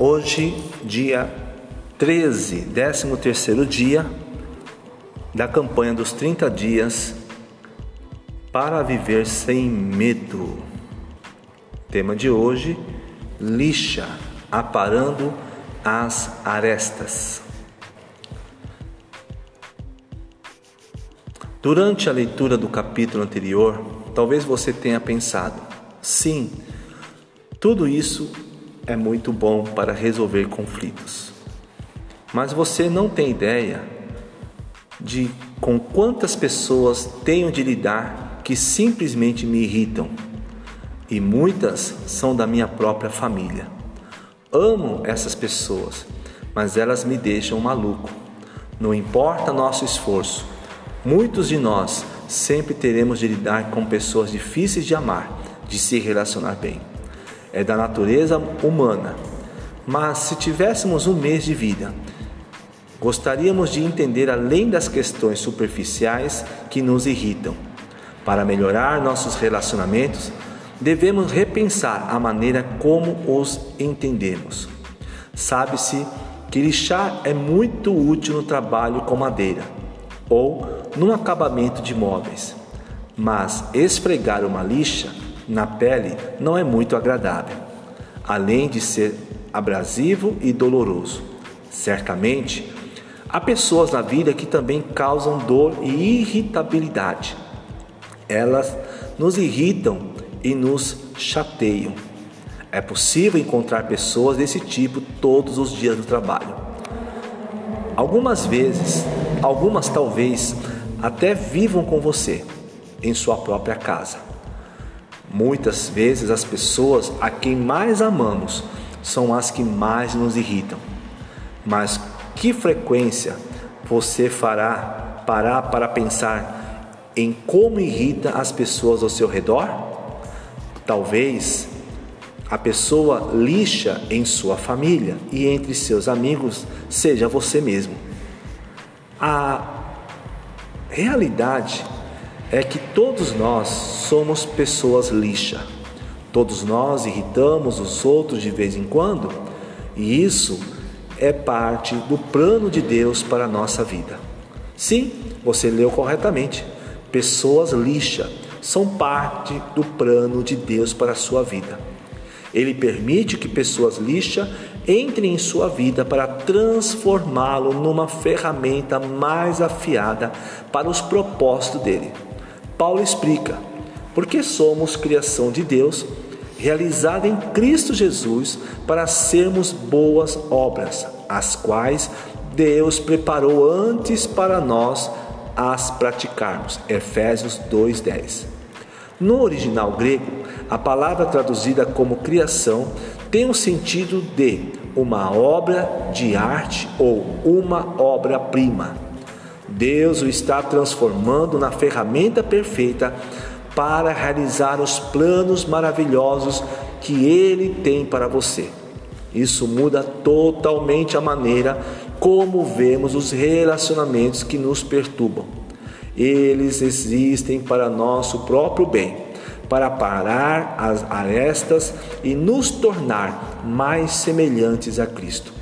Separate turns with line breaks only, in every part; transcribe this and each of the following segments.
Hoje, dia 13, 13 terceiro dia da campanha dos 30 dias para viver sem medo. Tema de hoje: lixa, aparando as arestas. Durante a leitura do capítulo anterior, talvez você tenha pensado: sim, tudo isso é muito bom para resolver conflitos. Mas você não tem ideia de com quantas pessoas tenho de lidar que simplesmente me irritam. E muitas são da minha própria família. Amo essas pessoas, mas elas me deixam maluco. Não importa nosso esforço, muitos de nós sempre teremos de lidar com pessoas difíceis de amar, de se relacionar bem é da natureza humana. Mas se tivéssemos um mês de vida, gostaríamos de entender além das questões superficiais que nos irritam. Para melhorar nossos relacionamentos, devemos repensar a maneira como os entendemos. Sabe-se que lixar é muito útil no trabalho com madeira ou no acabamento de móveis, mas esfregar uma lixa na pele não é muito agradável, além de ser abrasivo e doloroso. Certamente, há pessoas na vida que também causam dor e irritabilidade. Elas nos irritam e nos chateiam. É possível encontrar pessoas desse tipo todos os dias do trabalho. Algumas vezes, algumas talvez até vivam com você em sua própria casa. Muitas vezes as pessoas a quem mais amamos são as que mais nos irritam. Mas que frequência você fará parar para pensar em como irrita as pessoas ao seu redor? Talvez a pessoa lixa em sua família e entre seus amigos seja você mesmo. A realidade é que todos nós somos pessoas lixa. Todos nós irritamos os outros de vez em quando, e isso é parte do plano de Deus para a nossa vida. Sim, você leu corretamente. Pessoas lixa são parte do plano de Deus para a sua vida. Ele permite que pessoas lixa entrem em sua vida para transformá-lo numa ferramenta mais afiada para os propósitos dele. Paulo explica: porque somos criação de Deus, realizada em Cristo Jesus para sermos boas obras, as quais Deus preparou antes para nós as praticarmos. Efésios 2:10. No original grego, a palavra traduzida como criação tem o sentido de uma obra de arte ou uma obra-prima. Deus o está transformando na ferramenta perfeita para realizar os planos maravilhosos que Ele tem para você. Isso muda totalmente a maneira como vemos os relacionamentos que nos perturbam. Eles existem para nosso próprio bem, para parar as arestas e nos tornar mais semelhantes a Cristo.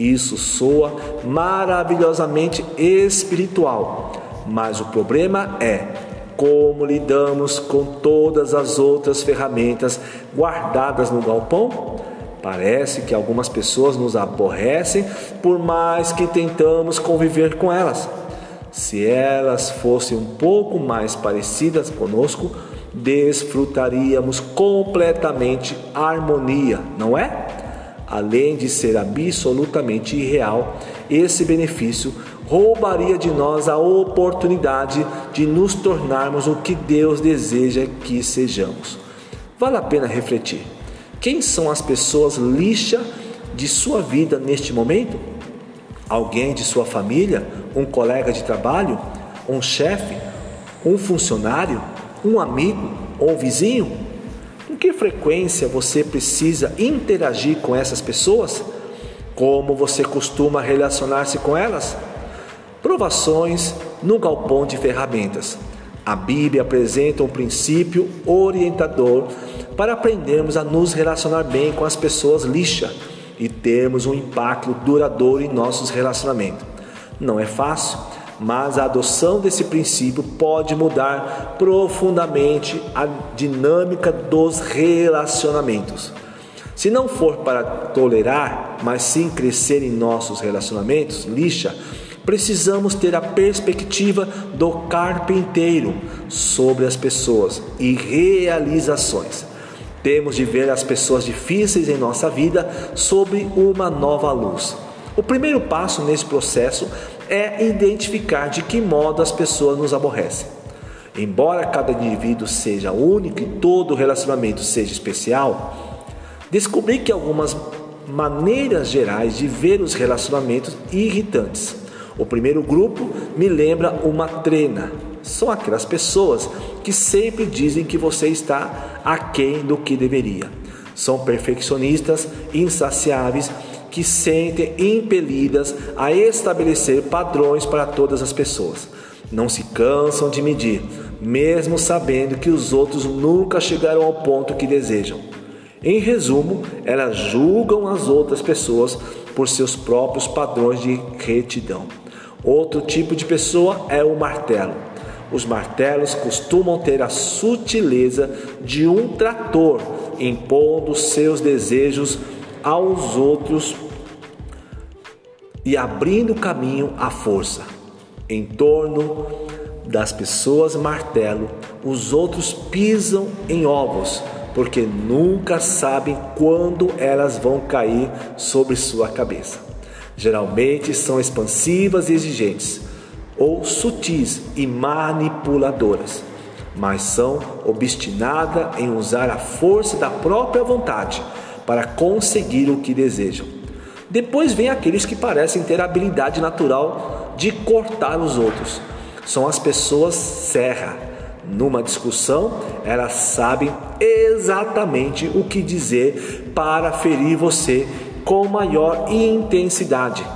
Isso soa maravilhosamente espiritual, mas o problema é como lidamos com todas as outras ferramentas guardadas no galpão? Parece que algumas pessoas nos aborrecem por mais que tentamos conviver com elas. Se elas fossem um pouco mais parecidas conosco, desfrutaríamos completamente harmonia, não é? Além de ser absolutamente irreal, esse benefício roubaria de nós a oportunidade de nos tornarmos o que Deus deseja que sejamos. Vale a pena refletir. Quem são as pessoas lixa de sua vida neste momento? Alguém de sua família? Um colega de trabalho? Um chefe? Um funcionário? Um amigo ou um vizinho? Que frequência você precisa interagir com essas pessoas? Como você costuma relacionar-se com elas? Provações no galpão de ferramentas. A Bíblia apresenta um princípio orientador para aprendermos a nos relacionar bem com as pessoas lixa e termos um impacto duradouro em nossos relacionamentos. Não é fácil, mas a adoção desse princípio pode mudar profundamente a dinâmica dos relacionamentos. Se não for para tolerar, mas sim crescer em nossos relacionamentos, lixa, precisamos ter a perspectiva do carpinteiro sobre as pessoas e realizações. Temos de ver as pessoas difíceis em nossa vida sob uma nova luz. O primeiro passo nesse processo é identificar de que modo as pessoas nos aborrecem. Embora cada indivíduo seja único e todo relacionamento seja especial, descobri que algumas maneiras gerais de ver os relacionamentos irritantes. O primeiro grupo me lembra uma trena. São aquelas pessoas que sempre dizem que você está aquém do que deveria. São perfeccionistas, insaciáveis, que sentem impelidas a estabelecer padrões para todas as pessoas. Não se cansam de medir, mesmo sabendo que os outros nunca chegarão ao ponto que desejam. Em resumo, elas julgam as outras pessoas por seus próprios padrões de retidão. Outro tipo de pessoa é o martelo. Os martelos costumam ter a sutileza de um trator, impondo seus desejos aos outros e abrindo caminho à força. Em torno das pessoas martelo, os outros pisam em ovos, porque nunca sabem quando elas vão cair sobre sua cabeça. Geralmente são expansivas e exigentes ou sutis e manipuladoras, mas são obstinadas em usar a força da própria vontade para conseguir o que desejam. Depois vem aqueles que parecem ter a habilidade natural de cortar os outros. São as pessoas serra. Numa discussão, elas sabem exatamente o que dizer para ferir você com maior intensidade.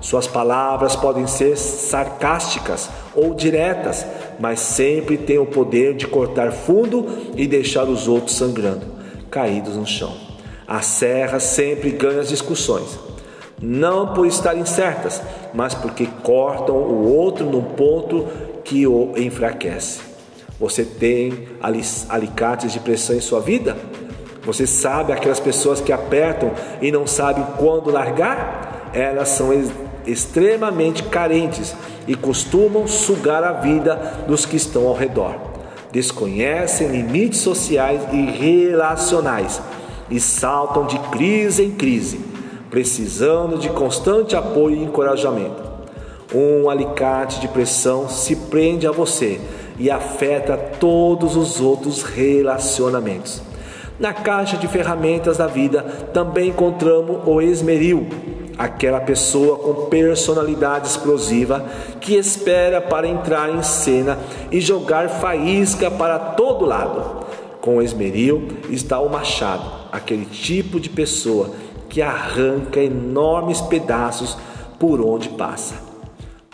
Suas palavras podem ser sarcásticas ou diretas, mas sempre têm o poder de cortar fundo e deixar os outros sangrando, caídos no chão. A serra sempre ganha as discussões, não por estarem certas, mas porque cortam o outro num ponto que o enfraquece. Você tem alicates de pressão em sua vida? Você sabe aquelas pessoas que apertam e não sabem quando largar? Elas são extremamente carentes e costumam sugar a vida dos que estão ao redor. Desconhecem limites sociais e relacionais e saltam de crise em crise, precisando de constante apoio e encorajamento. Um alicate de pressão se prende a você e afeta todos os outros relacionamentos. Na caixa de ferramentas da vida também encontramos o esmeril, aquela pessoa com personalidade explosiva que espera para entrar em cena e jogar faísca para todo lado. Com o esmeril está o machado, aquele tipo de pessoa que arranca enormes pedaços por onde passa.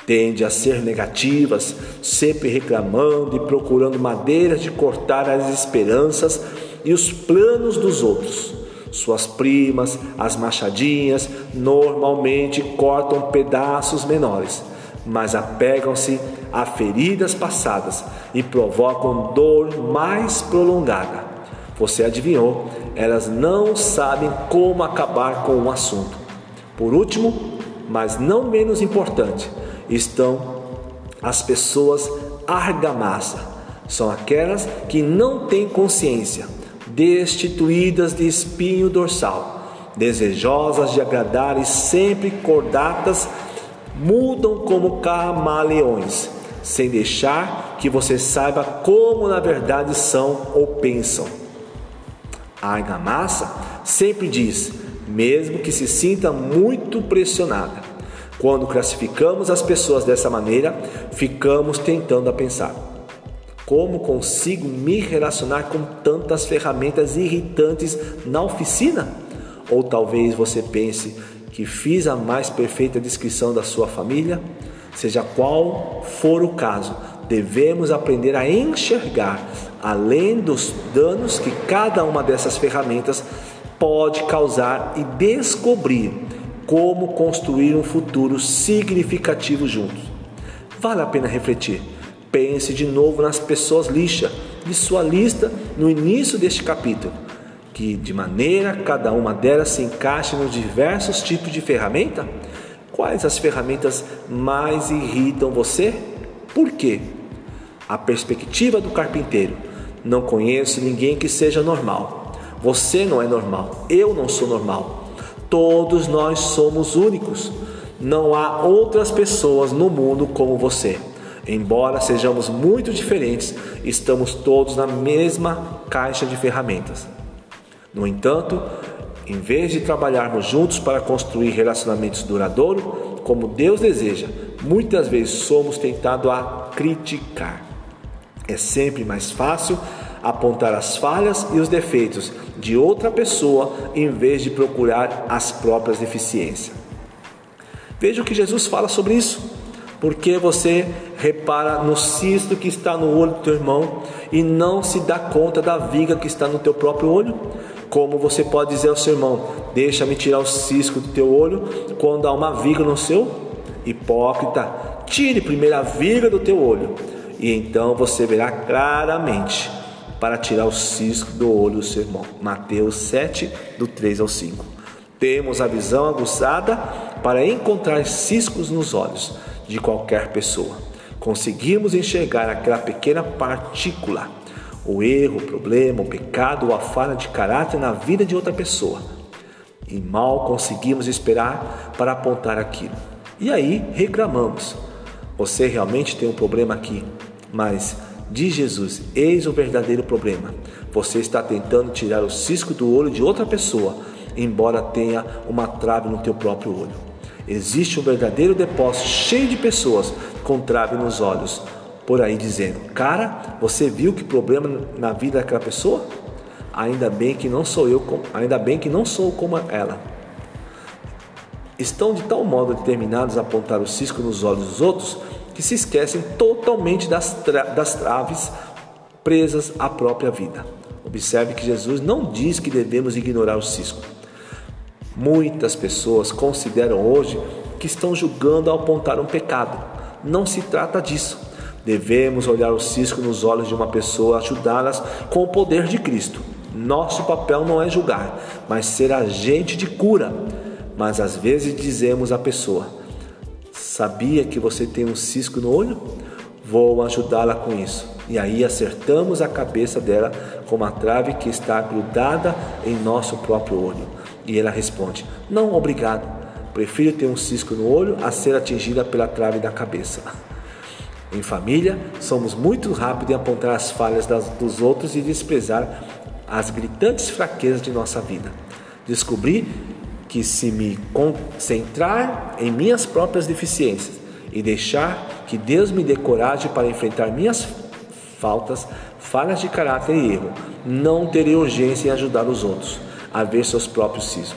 Tende a ser negativas, sempre reclamando e procurando madeiras de cortar as esperanças e os planos dos outros suas primas, as machadinhas, normalmente cortam pedaços menores, mas apegam-se a feridas passadas e provocam dor mais prolongada. Você adivinhou? Elas não sabem como acabar com o assunto. Por último, mas não menos importante, estão as pessoas argamassa. São aquelas que não têm consciência destituídas de espinho dorsal, desejosas de agradar e sempre cordatas, mudam como camaleões, sem deixar que você saiba como na verdade são ou pensam. A argamassa sempre diz, mesmo que se sinta muito pressionada. Quando classificamos as pessoas dessa maneira, ficamos tentando a pensar. Como consigo me relacionar com tantas ferramentas irritantes na oficina? Ou talvez você pense que fiz a mais perfeita descrição da sua família? Seja qual for o caso, devemos aprender a enxergar além dos danos que cada uma dessas ferramentas pode causar e descobrir como construir um futuro significativo juntos. Vale a pena refletir. Pense de novo nas pessoas lixa de sua lista no início deste capítulo, que de maneira cada uma delas se encaixe nos diversos tipos de ferramenta. Quais as ferramentas mais irritam você? Por quê? A perspectiva do carpinteiro. Não conheço ninguém que seja normal. Você não é normal. Eu não sou normal. Todos nós somos únicos. Não há outras pessoas no mundo como você. Embora sejamos muito diferentes, estamos todos na mesma caixa de ferramentas. No entanto, em vez de trabalharmos juntos para construir relacionamentos duradouros, como Deus deseja, muitas vezes somos tentados a criticar. É sempre mais fácil apontar as falhas e os defeitos de outra pessoa em vez de procurar as próprias deficiências. Veja o que Jesus fala sobre isso. Porque você repara no cisto que está no olho do teu irmão e não se dá conta da viga que está no teu próprio olho? Como você pode dizer ao seu irmão: Deixa-me tirar o cisco do teu olho quando há uma viga no seu? Hipócrita, tire primeiro a viga do teu olho e então você verá claramente para tirar o cisco do olho do seu irmão. Mateus 7, do 3 ao 5. Temos a visão aguçada para encontrar ciscos nos olhos de qualquer pessoa. Conseguimos enxergar aquela pequena partícula, o erro, o problema, o pecado ou a falha de caráter na vida de outra pessoa. E mal conseguimos esperar para apontar aquilo. E aí reclamamos. Você realmente tem um problema aqui, mas Diz Jesus: Eis o verdadeiro problema. Você está tentando tirar o cisco do olho de outra pessoa, embora tenha uma trave no teu próprio olho. Existe um verdadeiro depósito cheio de pessoas com trave nos olhos, por aí dizendo: Cara, você viu que problema na vida daquela pessoa? Ainda bem que não sou eu, ainda bem que não sou como ela. Estão de tal modo determinados a apontar o cisco nos olhos dos outros que se esquecem totalmente das, tra das traves presas à própria vida. Observe que Jesus não diz que devemos ignorar o cisco. Muitas pessoas consideram hoje que estão julgando ao apontar um pecado. Não se trata disso. Devemos olhar o cisco nos olhos de uma pessoa, ajudá-las com o poder de Cristo. Nosso papel não é julgar, mas ser agente de cura. Mas às vezes dizemos à pessoa: Sabia que você tem um cisco no olho? Vou ajudá-la com isso. E aí acertamos a cabeça dela com uma trave que está grudada em nosso próprio olho. E ela responde: Não, obrigado. Prefiro ter um cisco no olho a ser atingida pela trave da cabeça. Em família, somos muito rápidos em apontar as falhas das, dos outros e desprezar as gritantes fraquezas de nossa vida. Descobri que se me concentrar em minhas próprias deficiências e deixar que Deus me dê coragem para enfrentar minhas faltas, falhas de caráter e erro, não terei urgência em ajudar os outros a ver seus próprios cismos.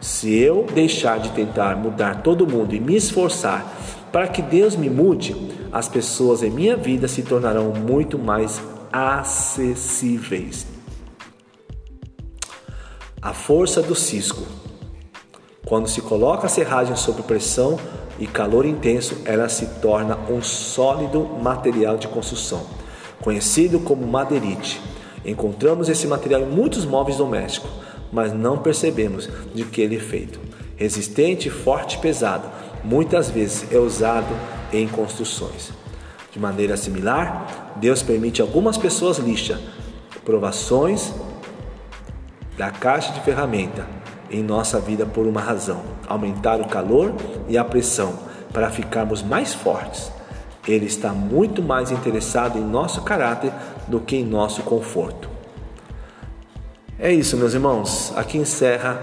Se eu deixar de tentar mudar todo mundo e me esforçar para que Deus me mude, as pessoas em minha vida se tornarão muito mais acessíveis. A força do cisco. Quando se coloca a serragem sob pressão e calor intenso, ela se torna um sólido material de construção, conhecido como madeirite. Encontramos esse material em muitos móveis domésticos, mas não percebemos de que ele é feito. Resistente, forte e pesado, muitas vezes é usado em construções. De maneira similar, Deus permite algumas pessoas lixas provações da caixa de ferramenta em nossa vida por uma razão: aumentar o calor e a pressão para ficarmos mais fortes. Ele está muito mais interessado em nosso caráter do que em nosso conforto. É isso, meus irmãos. Aqui encerra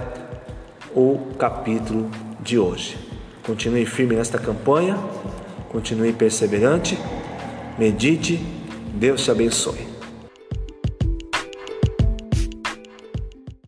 o capítulo de hoje. Continue firme nesta campanha, continue perseverante, medite, Deus te abençoe.